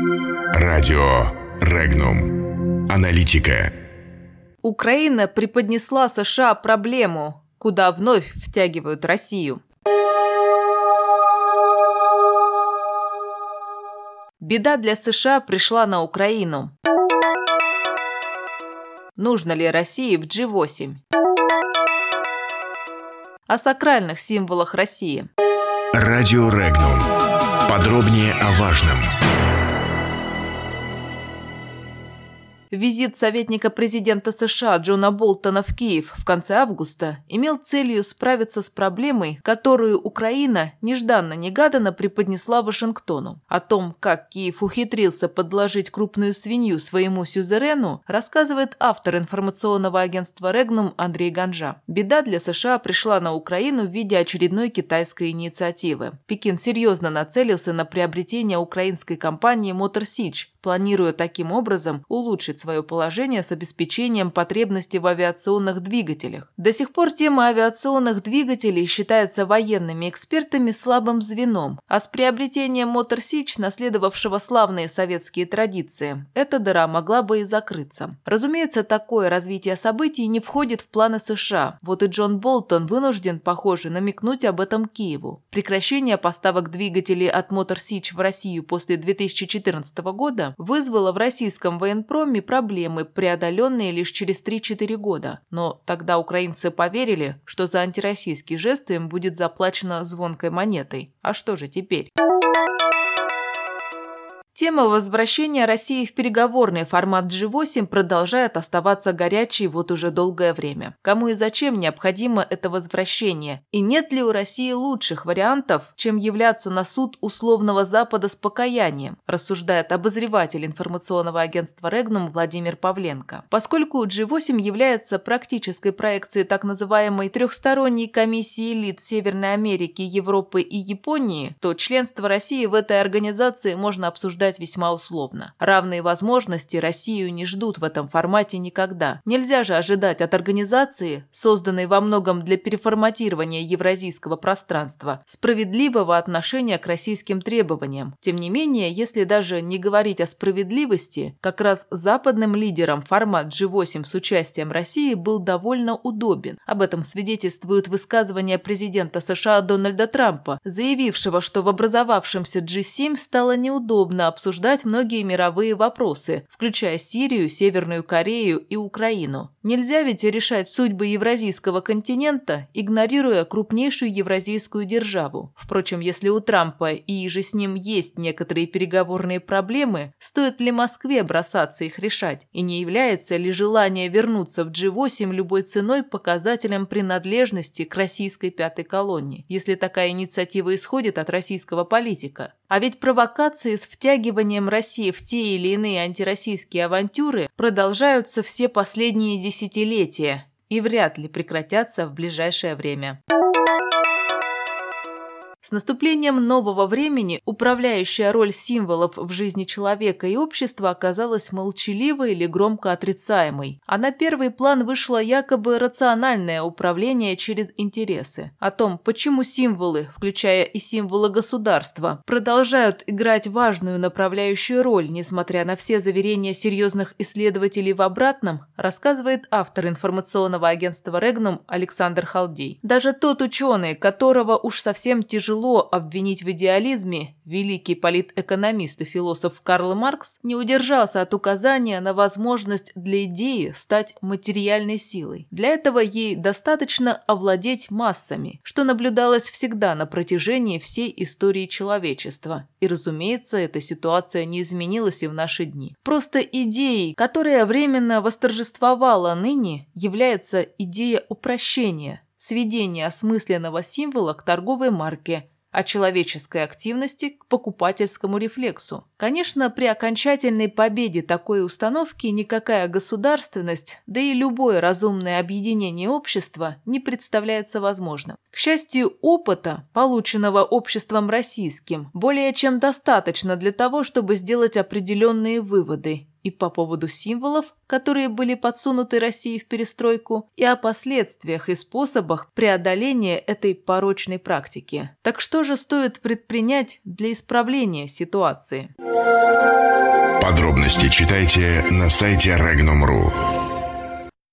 Радио Регнум. Аналитика. Украина преподнесла США проблему, куда вновь втягивают Россию. Беда для США пришла на Украину. Нужно ли России в G8? О сакральных символах России. Радио Регнум. Подробнее о важном. Визит советника президента США Джона Болтона в Киев в конце августа имел целью справиться с проблемой, которую Украина нежданно-негаданно преподнесла Вашингтону. О том, как Киев ухитрился подложить крупную свинью своему сюзерену, рассказывает автор информационного агентства «Регнум» Андрей Ганжа. Беда для США пришла на Украину в виде очередной китайской инициативы. Пекин серьезно нацелился на приобретение украинской компании Motor Siege, планируя таким образом улучшить свое положение с обеспечением потребностей в авиационных двигателях. До сих пор тема авиационных двигателей считается военными экспертами слабым звеном, а с приобретением Мотор Сич, наследовавшего славные советские традиции, эта дыра могла бы и закрыться. Разумеется, такое развитие событий не входит в планы США. Вот и Джон Болтон вынужден, похоже, намекнуть об этом Киеву. Прекращение поставок двигателей от Мотор Сич в Россию после 2014 года вызвало в российском военпроме проблемы, преодоленные лишь через 3-4 года. Но тогда украинцы поверили, что за антироссийский жест им будет заплачено звонкой монетой. А что же теперь? Тема возвращения России в переговорный формат G8 продолжает оставаться горячей вот уже долгое время. Кому и зачем необходимо это возвращение? И нет ли у России лучших вариантов, чем являться на суд условного Запада с покаянием, рассуждает обозреватель информационного агентства Регнум Владимир Павленко. Поскольку G8 является практической проекцией так называемой трехсторонней комиссии элит Северной Америки, Европы и Японии, то членство России в этой организации можно обсуждать обсуждать весьма условно. Равные возможности Россию не ждут в этом формате никогда. Нельзя же ожидать от организации, созданной во многом для переформатирования евразийского пространства, справедливого отношения к российским требованиям. Тем не менее, если даже не говорить о справедливости, как раз западным лидерам формат G8 с участием России был довольно удобен. Об этом свидетельствуют высказывания президента США Дональда Трампа, заявившего, что в образовавшемся G7 стало неудобно обсуждать многие мировые вопросы, включая Сирию, Северную Корею и Украину. Нельзя ведь решать судьбы евразийского континента, игнорируя крупнейшую евразийскую державу. Впрочем, если у Трампа и же с ним есть некоторые переговорные проблемы, стоит ли Москве бросаться их решать? И не является ли желание вернуться в G8 любой ценой показателем принадлежности к российской пятой колонии, если такая инициатива исходит от российского политика? А ведь провокации с втягиванием России в те или иные антироссийские авантюры продолжаются все последние десятилетия и вряд ли прекратятся в ближайшее время. С наступлением нового времени управляющая роль символов в жизни человека и общества оказалась молчаливой или громко отрицаемой, а на первый план вышло якобы рациональное управление через интересы. О том, почему символы, включая и символы государства, продолжают играть важную направляющую роль, несмотря на все заверения серьезных исследователей в обратном, рассказывает автор информационного агентства «Регнум» Александр Халдей. Даже тот ученый, которого уж совсем тяжело тяжело обвинить в идеализме, великий политэкономист и философ Карл Маркс не удержался от указания на возможность для идеи стать материальной силой. Для этого ей достаточно овладеть массами, что наблюдалось всегда на протяжении всей истории человечества. И, разумеется, эта ситуация не изменилась и в наши дни. Просто идеей, которая временно восторжествовала ныне, является идея упрощения – сведение осмысленного символа к торговой марке, а человеческой активности к покупательскому рефлексу. Конечно, при окончательной победе такой установки никакая государственность, да и любое разумное объединение общества не представляется возможным. К счастью, опыта, полученного обществом российским, более чем достаточно для того, чтобы сделать определенные выводы и по поводу символов, которые были подсунуты России в перестройку, и о последствиях и способах преодоления этой порочной практики. Так что же стоит предпринять для исправления ситуации? Подробности читайте на сайте Regnum.ru.